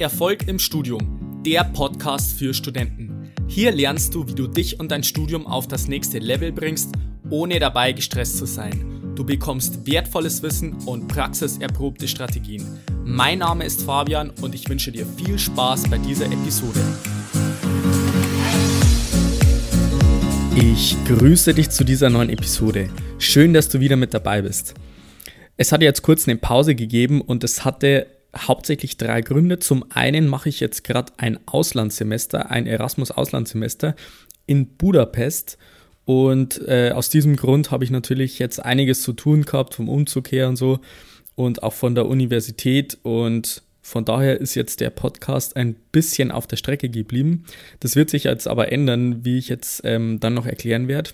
Erfolg im Studium, der Podcast für Studenten. Hier lernst du, wie du dich und dein Studium auf das nächste Level bringst, ohne dabei gestresst zu sein. Du bekommst wertvolles Wissen und praxiserprobte Strategien. Mein Name ist Fabian und ich wünsche dir viel Spaß bei dieser Episode. Ich grüße dich zu dieser neuen Episode. Schön, dass du wieder mit dabei bist. Es hatte jetzt kurz eine Pause gegeben und es hatte hauptsächlich drei Gründe. Zum einen mache ich jetzt gerade ein Auslandssemester, ein Erasmus-Auslandssemester in Budapest. Und äh, aus diesem Grund habe ich natürlich jetzt einiges zu tun gehabt, vom Umzug her und so und auch von der Universität. Und von daher ist jetzt der Podcast ein bisschen auf der Strecke geblieben. Das wird sich jetzt aber ändern, wie ich jetzt ähm, dann noch erklären werde.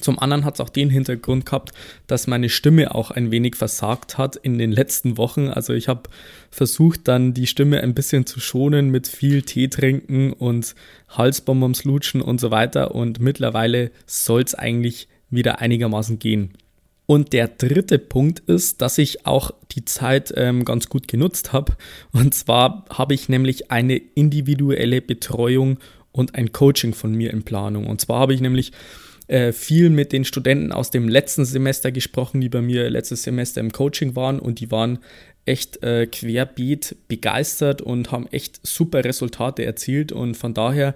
Zum anderen hat es auch den Hintergrund gehabt, dass meine Stimme auch ein wenig versagt hat in den letzten Wochen. Also ich habe versucht dann die Stimme ein bisschen zu schonen mit viel Tee trinken und Halsbonbons lutschen und so weiter. Und mittlerweile soll es eigentlich wieder einigermaßen gehen. Und der dritte Punkt ist, dass ich auch die Zeit ähm, ganz gut genutzt habe. Und zwar habe ich nämlich eine individuelle Betreuung und ein Coaching von mir in Planung. Und zwar habe ich nämlich äh, viel mit den Studenten aus dem letzten Semester gesprochen, die bei mir letztes Semester im Coaching waren. Und die waren echt äh, querbeet begeistert und haben echt super Resultate erzielt. Und von daher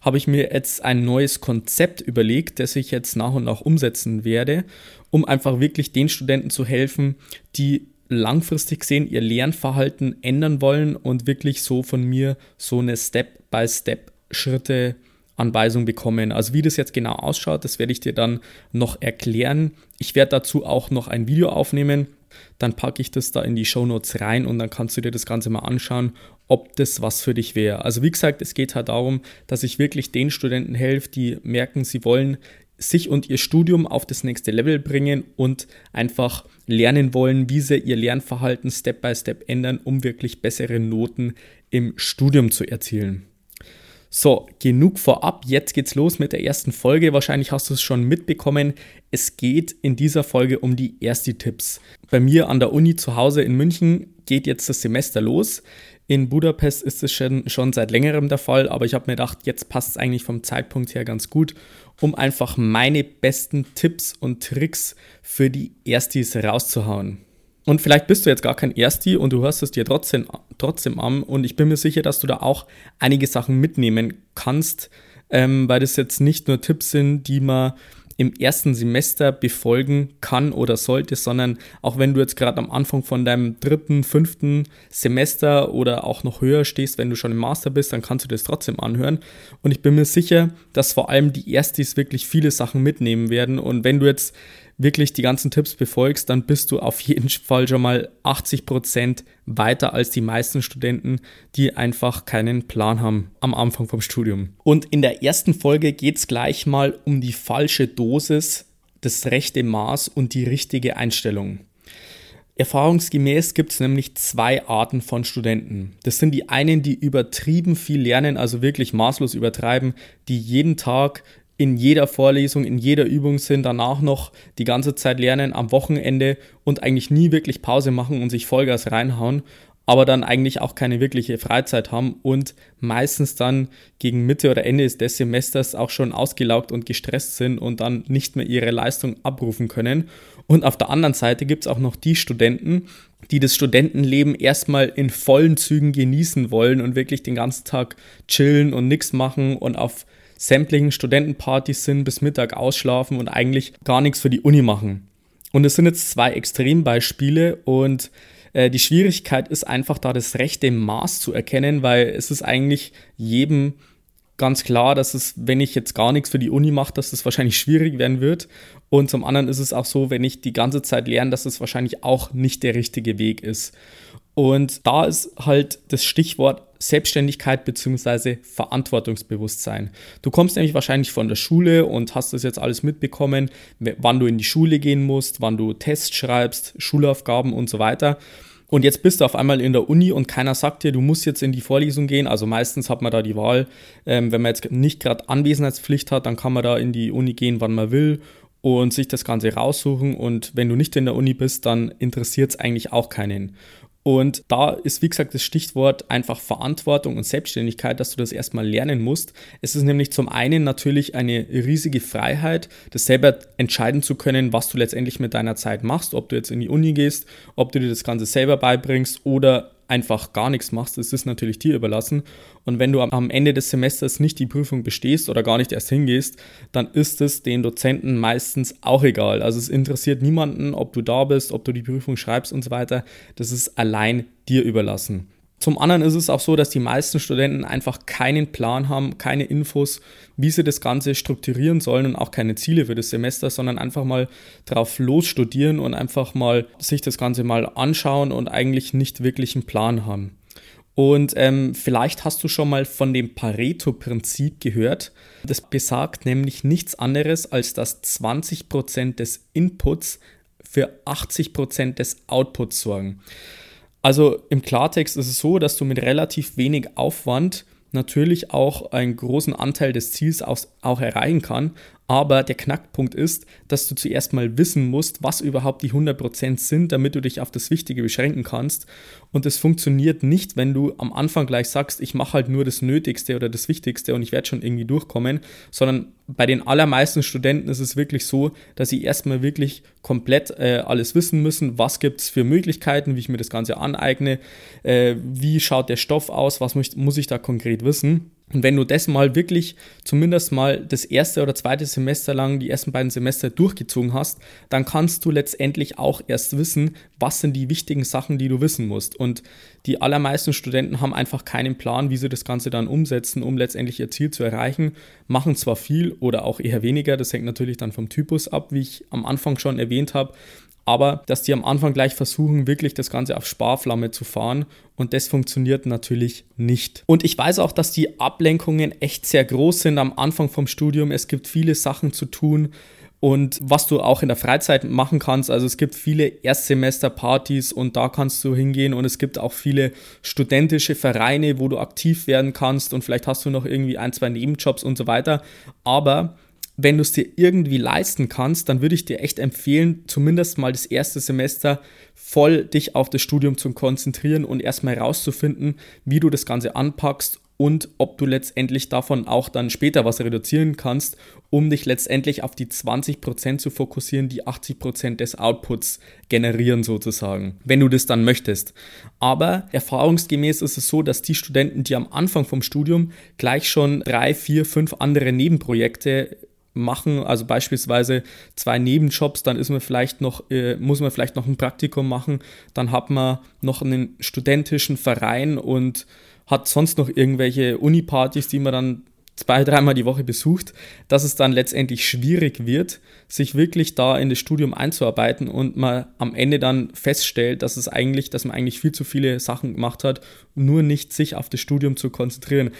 habe ich mir jetzt ein neues Konzept überlegt, das ich jetzt nach und nach umsetzen werde, um einfach wirklich den Studenten zu helfen, die langfristig sehen, ihr Lernverhalten ändern wollen und wirklich so von mir so eine Step-by-Step-Schritte Anweisung bekommen. Also wie das jetzt genau ausschaut, das werde ich dir dann noch erklären. Ich werde dazu auch noch ein Video aufnehmen. Dann packe ich das da in die Show Notes rein und dann kannst du dir das Ganze mal anschauen, ob das was für dich wäre. Also wie gesagt, es geht halt darum, dass ich wirklich den Studenten helfe, die merken, sie wollen sich und ihr Studium auf das nächste Level bringen und einfach lernen wollen, wie sie ihr Lernverhalten Step by Step ändern, um wirklich bessere Noten im Studium zu erzielen. So, genug vorab. Jetzt geht's los mit der ersten Folge. Wahrscheinlich hast du es schon mitbekommen. Es geht in dieser Folge um die ersten Tipps. Bei mir an der Uni zu Hause in München geht jetzt das Semester los. In Budapest ist es schon, schon seit längerem der Fall, aber ich habe mir gedacht, jetzt passt es eigentlich vom Zeitpunkt her ganz gut, um einfach meine besten Tipps und Tricks für die Erstis rauszuhauen. Und vielleicht bist du jetzt gar kein Ersti und du hörst es dir trotzdem, trotzdem an. Und ich bin mir sicher, dass du da auch einige Sachen mitnehmen kannst, ähm, weil das jetzt nicht nur Tipps sind, die man im ersten Semester befolgen kann oder sollte, sondern auch wenn du jetzt gerade am Anfang von deinem dritten, fünften Semester oder auch noch höher stehst, wenn du schon im Master bist, dann kannst du das trotzdem anhören. Und ich bin mir sicher, dass vor allem die Erstis wirklich viele Sachen mitnehmen werden. Und wenn du jetzt wirklich die ganzen Tipps befolgst, dann bist du auf jeden Fall schon mal 80 Prozent weiter als die meisten Studenten, die einfach keinen Plan haben am Anfang vom Studium. Und in der ersten Folge geht es gleich mal um die falsche Dosis, das rechte Maß und die richtige Einstellung. Erfahrungsgemäß gibt es nämlich zwei Arten von Studenten. Das sind die einen, die übertrieben viel lernen, also wirklich maßlos übertreiben, die jeden Tag in jeder Vorlesung, in jeder Übung sind, danach noch die ganze Zeit lernen am Wochenende und eigentlich nie wirklich Pause machen und sich Vollgas reinhauen, aber dann eigentlich auch keine wirkliche Freizeit haben und meistens dann gegen Mitte oder Ende des Semesters auch schon ausgelaugt und gestresst sind und dann nicht mehr ihre Leistung abrufen können. Und auf der anderen Seite gibt es auch noch die Studenten, die das Studentenleben erstmal in vollen Zügen genießen wollen und wirklich den ganzen Tag chillen und nichts machen und auf sämtlichen Studentenpartys sind, bis Mittag ausschlafen und eigentlich gar nichts für die Uni machen. Und es sind jetzt zwei Extrembeispiele und äh, die Schwierigkeit ist einfach da das rechte Maß zu erkennen, weil es ist eigentlich jedem ganz klar, dass es, wenn ich jetzt gar nichts für die Uni mache, dass es wahrscheinlich schwierig werden wird. Und zum anderen ist es auch so, wenn ich die ganze Zeit lerne, dass es wahrscheinlich auch nicht der richtige Weg ist. Und da ist halt das Stichwort Selbstständigkeit bzw. Verantwortungsbewusstsein. Du kommst nämlich wahrscheinlich von der Schule und hast das jetzt alles mitbekommen, wann du in die Schule gehen musst, wann du Tests schreibst, Schulaufgaben und so weiter. Und jetzt bist du auf einmal in der Uni und keiner sagt dir, du musst jetzt in die Vorlesung gehen. Also meistens hat man da die Wahl, ähm, wenn man jetzt nicht gerade Anwesenheitspflicht hat, dann kann man da in die Uni gehen, wann man will und sich das Ganze raussuchen. Und wenn du nicht in der Uni bist, dann interessiert es eigentlich auch keinen. Und da ist, wie gesagt, das Stichwort einfach Verantwortung und Selbstständigkeit, dass du das erstmal lernen musst. Es ist nämlich zum einen natürlich eine riesige Freiheit, das selber entscheiden zu können, was du letztendlich mit deiner Zeit machst, ob du jetzt in die Uni gehst, ob du dir das Ganze selber beibringst oder einfach gar nichts machst, ist natürlich dir überlassen. Und wenn du am Ende des Semesters nicht die Prüfung bestehst oder gar nicht erst hingehst, dann ist es den Dozenten meistens auch egal. Also es interessiert niemanden, ob du da bist, ob du die Prüfung schreibst und so weiter. Das ist allein dir überlassen. Zum anderen ist es auch so, dass die meisten Studenten einfach keinen Plan haben, keine Infos, wie sie das Ganze strukturieren sollen und auch keine Ziele für das Semester, sondern einfach mal drauf losstudieren und einfach mal sich das Ganze mal anschauen und eigentlich nicht wirklich einen Plan haben. Und ähm, vielleicht hast du schon mal von dem Pareto-Prinzip gehört. Das besagt nämlich nichts anderes, als dass 20% des Inputs für 80% des Outputs sorgen. Also im Klartext ist es so, dass du mit relativ wenig Aufwand natürlich auch einen großen Anteil des Ziels auch, erreichen kann, aber der Knackpunkt ist, dass du zuerst mal wissen musst, was überhaupt die 100% sind, damit du dich auf das Wichtige beschränken kannst. Und das funktioniert nicht, wenn du am Anfang gleich sagst, ich mache halt nur das Nötigste oder das Wichtigste und ich werde schon irgendwie durchkommen, sondern bei den allermeisten Studenten ist es wirklich so, dass sie erstmal wirklich komplett äh, alles wissen müssen, was gibt es für Möglichkeiten, wie ich mir das Ganze aneigne, äh, wie schaut der Stoff aus, was muss ich da konkret wissen. Und wenn du das mal wirklich zumindest mal das erste oder zweite Semester lang, die ersten beiden Semester durchgezogen hast, dann kannst du letztendlich auch erst wissen, was sind die wichtigen Sachen, die du wissen musst. Und die allermeisten Studenten haben einfach keinen Plan, wie sie das Ganze dann umsetzen, um letztendlich ihr Ziel zu erreichen, machen zwar viel oder auch eher weniger, das hängt natürlich dann vom Typus ab, wie ich am Anfang schon erwähnt habe, aber dass die am Anfang gleich versuchen, wirklich das Ganze auf Sparflamme zu fahren und das funktioniert natürlich nicht. Und ich weiß auch, dass die Ablenkungen echt sehr groß sind am Anfang vom Studium. Es gibt viele Sachen zu tun und was du auch in der Freizeit machen kannst. Also es gibt viele Erstsemesterpartys und da kannst du hingehen und es gibt auch viele studentische Vereine, wo du aktiv werden kannst und vielleicht hast du noch irgendwie ein, zwei Nebenjobs und so weiter. Aber wenn du es dir irgendwie leisten kannst, dann würde ich dir echt empfehlen, zumindest mal das erste Semester voll dich auf das Studium zu konzentrieren und erstmal herauszufinden, wie du das Ganze anpackst und ob du letztendlich davon auch dann später was reduzieren kannst, um dich letztendlich auf die 20% zu fokussieren, die 80% des Outputs generieren sozusagen, wenn du das dann möchtest. Aber erfahrungsgemäß ist es so, dass die Studenten, die am Anfang vom Studium gleich schon drei, vier, fünf andere Nebenprojekte machen, also beispielsweise zwei Nebenjobs, dann ist man vielleicht noch, äh, muss man vielleicht noch ein Praktikum machen, dann hat man noch einen studentischen Verein und hat sonst noch irgendwelche Uni-Partys, die man dann zwei, dreimal die Woche besucht, dass es dann letztendlich schwierig wird, sich wirklich da in das Studium einzuarbeiten und man am Ende dann feststellt, dass es eigentlich, dass man eigentlich viel zu viele Sachen gemacht hat, nur nicht sich auf das Studium zu konzentrieren.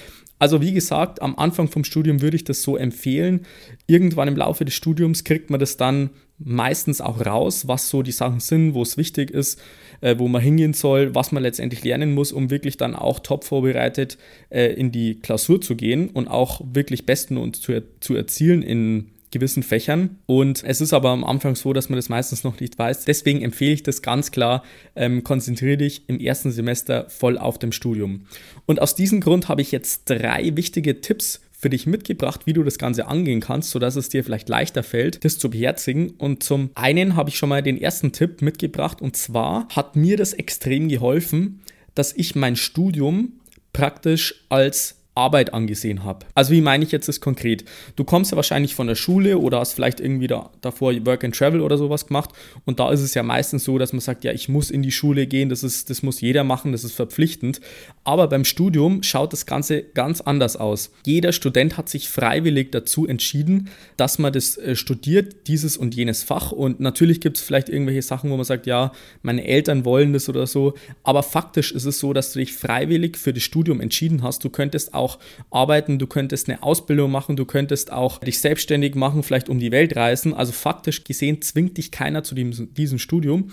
Also wie gesagt, am Anfang vom Studium würde ich das so empfehlen. Irgendwann im Laufe des Studiums kriegt man das dann meistens auch raus, was so die Sachen sind, wo es wichtig ist, äh, wo man hingehen soll, was man letztendlich lernen muss, um wirklich dann auch top vorbereitet äh, in die Klausur zu gehen und auch wirklich besten und zu, zu erzielen in gewissen Fächern. Und es ist aber am Anfang so, dass man das meistens noch nicht weiß. Deswegen empfehle ich das ganz klar, ähm, konzentriere dich im ersten Semester voll auf dem Studium. Und aus diesem Grund habe ich jetzt drei wichtige Tipps für dich mitgebracht, wie du das Ganze angehen kannst, sodass es dir vielleicht leichter fällt, das zu beherzigen. Und zum einen habe ich schon mal den ersten Tipp mitgebracht und zwar hat mir das extrem geholfen, dass ich mein Studium praktisch als Arbeit angesehen habe. Also wie meine ich jetzt das konkret? Du kommst ja wahrscheinlich von der Schule oder hast vielleicht irgendwie da, davor Work and Travel oder sowas gemacht und da ist es ja meistens so, dass man sagt, ja, ich muss in die Schule gehen, das, ist, das muss jeder machen, das ist verpflichtend. Aber beim Studium schaut das Ganze ganz anders aus. Jeder Student hat sich freiwillig dazu entschieden, dass man das äh, studiert, dieses und jenes Fach und natürlich gibt es vielleicht irgendwelche Sachen, wo man sagt, ja, meine Eltern wollen das oder so, aber faktisch ist es so, dass du dich freiwillig für das Studium entschieden hast. Du könntest auch auch arbeiten, du könntest eine Ausbildung machen, du könntest auch dich selbstständig machen, vielleicht um die Welt reisen. Also faktisch gesehen zwingt dich keiner zu diesem, diesem Studium.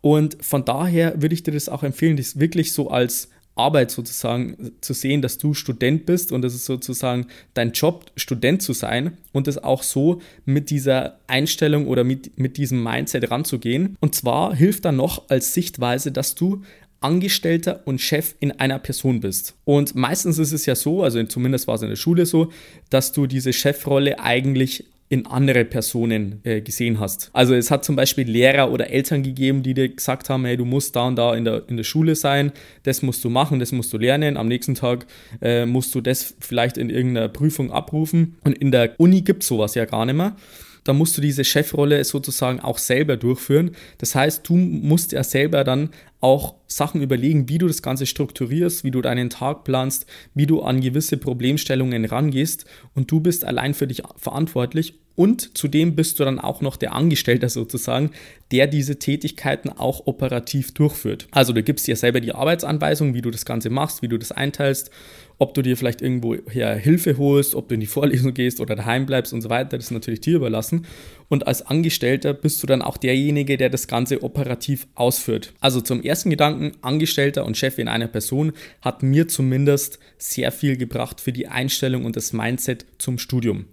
Und von daher würde ich dir das auch empfehlen, das wirklich so als Arbeit sozusagen zu sehen, dass du Student bist und das ist sozusagen dein Job, Student zu sein und das auch so mit dieser Einstellung oder mit, mit diesem Mindset ranzugehen. Und zwar hilft dann noch als Sichtweise, dass du Angestellter und Chef in einer Person bist. Und meistens ist es ja so, also zumindest war es in der Schule so, dass du diese Chefrolle eigentlich in andere Personen äh, gesehen hast. Also es hat zum Beispiel Lehrer oder Eltern gegeben, die dir gesagt haben, hey, du musst da und da in der, in der Schule sein, das musst du machen, das musst du lernen, am nächsten Tag äh, musst du das vielleicht in irgendeiner Prüfung abrufen. Und in der Uni gibt es sowas ja gar nicht mehr da musst du diese Chefrolle sozusagen auch selber durchführen. Das heißt, du musst ja selber dann auch Sachen überlegen, wie du das Ganze strukturierst, wie du deinen Tag planst, wie du an gewisse Problemstellungen rangehst und du bist allein für dich verantwortlich und zudem bist du dann auch noch der Angestellte sozusagen, der diese Tätigkeiten auch operativ durchführt. Also du gibst dir selber die Arbeitsanweisung, wie du das Ganze machst, wie du das einteilst ob du dir vielleicht irgendwo Hilfe holst, ob du in die Vorlesung gehst oder daheim bleibst und so weiter, das ist natürlich dir überlassen. Und als Angestellter bist du dann auch derjenige, der das Ganze operativ ausführt. Also zum ersten Gedanken, Angestellter und Chef in einer Person hat mir zumindest sehr viel gebracht für die Einstellung und das Mindset zum Studium.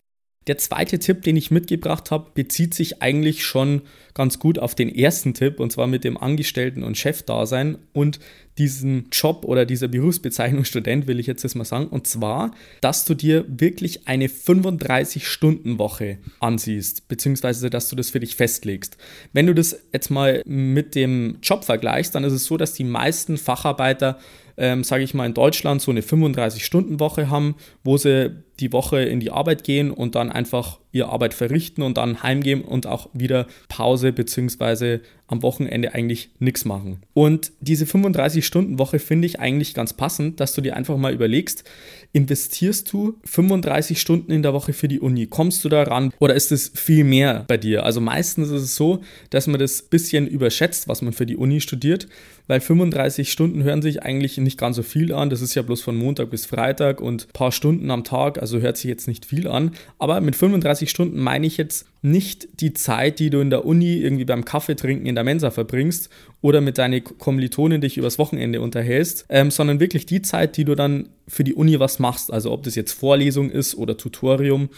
Der zweite Tipp, den ich mitgebracht habe, bezieht sich eigentlich schon ganz gut auf den ersten Tipp, und zwar mit dem Angestellten- und Chefdasein und diesen Job oder dieser Berufsbezeichnung Student, will ich jetzt das mal sagen. Und zwar, dass du dir wirklich eine 35-Stunden-Woche ansiehst, beziehungsweise dass du das für dich festlegst. Wenn du das jetzt mal mit dem Job vergleichst, dann ist es so, dass die meisten Facharbeiter ähm, sage ich mal, in Deutschland so eine 35-Stunden-Woche haben, wo sie die Woche in die Arbeit gehen und dann einfach ihre Arbeit verrichten und dann heimgehen und auch wieder Pause bzw. am Wochenende eigentlich nichts machen. Und diese 35-Stunden-Woche finde ich eigentlich ganz passend, dass du dir einfach mal überlegst, investierst du 35 Stunden in der Woche für die Uni? Kommst du da ran oder ist es viel mehr bei dir? Also meistens ist es so, dass man das bisschen überschätzt, was man für die Uni studiert, weil 35 Stunden hören sich eigentlich nicht ganz so viel an. Das ist ja bloß von Montag bis Freitag und ein paar Stunden am Tag, also hört sich jetzt nicht viel an. Aber mit 35 Stunden meine ich jetzt nicht die Zeit, die du in der Uni irgendwie beim Kaffee trinken in der Mensa verbringst oder mit deinen Kommilitonen dich übers Wochenende unterhältst, ähm, sondern wirklich die Zeit, die du dann für die Uni was machst. Also ob das jetzt Vorlesung ist oder Tutorium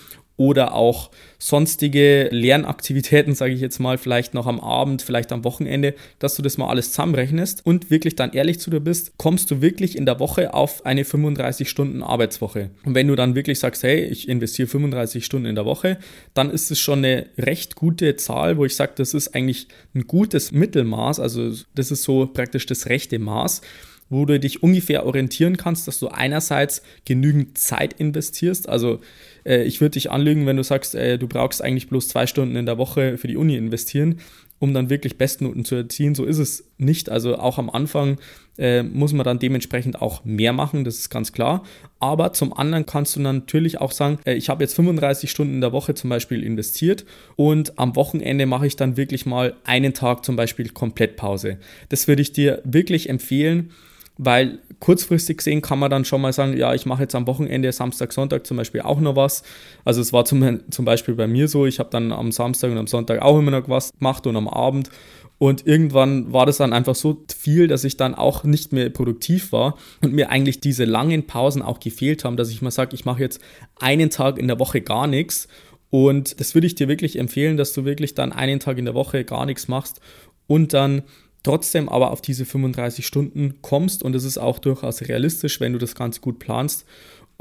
oder auch sonstige Lernaktivitäten, sage ich jetzt mal, vielleicht noch am Abend, vielleicht am Wochenende, dass du das mal alles zusammenrechnest und wirklich dann ehrlich zu dir bist, kommst du wirklich in der Woche auf eine 35 Stunden Arbeitswoche. Und wenn du dann wirklich sagst, hey, ich investiere 35 Stunden in der Woche, dann ist es schon eine recht gute Zahl, wo ich sage, das ist eigentlich ein gutes Mittelmaß, also das ist so praktisch das rechte Maß wo du dich ungefähr orientieren kannst, dass du einerseits genügend Zeit investierst. Also äh, ich würde dich anlügen, wenn du sagst, äh, du brauchst eigentlich bloß zwei Stunden in der Woche für die Uni investieren, um dann wirklich Bestnoten zu erzielen. So ist es nicht. Also auch am Anfang äh, muss man dann dementsprechend auch mehr machen, das ist ganz klar. Aber zum anderen kannst du natürlich auch sagen, äh, ich habe jetzt 35 Stunden in der Woche zum Beispiel investiert und am Wochenende mache ich dann wirklich mal einen Tag zum Beispiel komplett Pause. Das würde ich dir wirklich empfehlen weil kurzfristig gesehen kann man dann schon mal sagen, ja, ich mache jetzt am Wochenende, Samstag, Sonntag zum Beispiel auch noch was. Also es war zum, zum Beispiel bei mir so, ich habe dann am Samstag und am Sonntag auch immer noch was gemacht und am Abend. Und irgendwann war das dann einfach so viel, dass ich dann auch nicht mehr produktiv war und mir eigentlich diese langen Pausen auch gefehlt haben, dass ich mal sage, ich mache jetzt einen Tag in der Woche gar nichts. Und das würde ich dir wirklich empfehlen, dass du wirklich dann einen Tag in der Woche gar nichts machst und dann trotzdem aber auf diese 35 Stunden kommst und es ist auch durchaus realistisch, wenn du das Ganze gut planst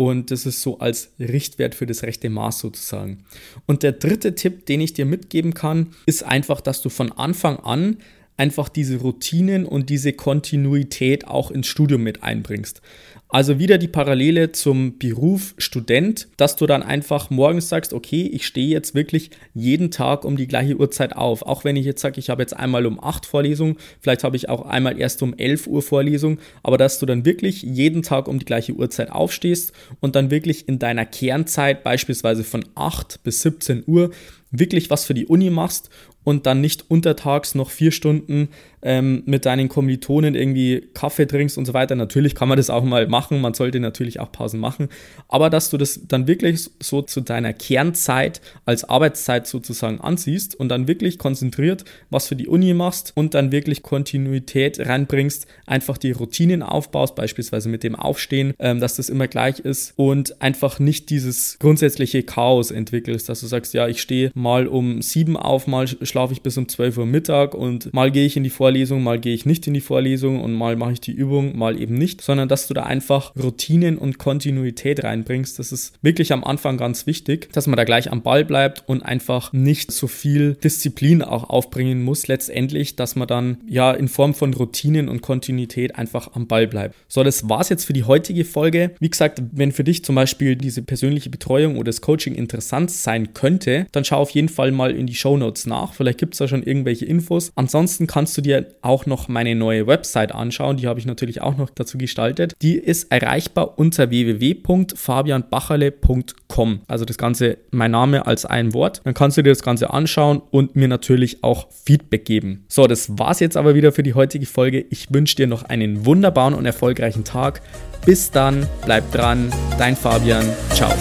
und das ist so als Richtwert für das rechte Maß sozusagen. Und der dritte Tipp, den ich dir mitgeben kann, ist einfach, dass du von Anfang an einfach diese Routinen und diese Kontinuität auch ins Studium mit einbringst. Also wieder die Parallele zum Beruf Student, dass du dann einfach morgens sagst, okay, ich stehe jetzt wirklich jeden Tag um die gleiche Uhrzeit auf. Auch wenn ich jetzt sage, ich habe jetzt einmal um 8 Vorlesung, vielleicht habe ich auch einmal erst um 11 Uhr Vorlesung, aber dass du dann wirklich jeden Tag um die gleiche Uhrzeit aufstehst und dann wirklich in deiner Kernzeit beispielsweise von 8 bis 17 Uhr wirklich was für die Uni machst und dann nicht untertags noch vier Stunden ähm, mit deinen Kommilitonen irgendwie Kaffee trinkst und so weiter. Natürlich kann man das auch mal machen, man sollte natürlich auch Pausen machen, aber dass du das dann wirklich so zu deiner Kernzeit als Arbeitszeit sozusagen ansiehst und dann wirklich konzentriert was für die Uni machst und dann wirklich Kontinuität reinbringst, einfach die Routinen aufbaust, beispielsweise mit dem Aufstehen, ähm, dass das immer gleich ist und einfach nicht dieses grundsätzliche Chaos entwickelst, dass du sagst, ja, ich stehe mal um sieben auf, mal schlafe ich bis um 12 Uhr Mittag und mal gehe ich in die Vorlesung mal gehe ich nicht in die Vorlesung und mal mache ich die Übung, mal eben nicht, sondern dass du da einfach Routinen und Kontinuität reinbringst. Das ist wirklich am Anfang ganz wichtig, dass man da gleich am Ball bleibt und einfach nicht so viel Disziplin auch aufbringen muss, letztendlich, dass man dann ja in Form von Routinen und Kontinuität einfach am Ball bleibt. So, das war's jetzt für die heutige Folge. Wie gesagt, wenn für dich zum Beispiel diese persönliche Betreuung oder das Coaching interessant sein könnte, dann schau auf jeden Fall mal in die Show Notes nach. Vielleicht gibt es da schon irgendwelche Infos. Ansonsten kannst du dir auch noch meine neue Website anschauen. Die habe ich natürlich auch noch dazu gestaltet. Die ist erreichbar unter www.fabianbacherle.com. Also das Ganze, mein Name als ein Wort. Dann kannst du dir das Ganze anschauen und mir natürlich auch Feedback geben. So, das war's jetzt aber wieder für die heutige Folge. Ich wünsche dir noch einen wunderbaren und erfolgreichen Tag. Bis dann, bleib dran, dein Fabian, ciao.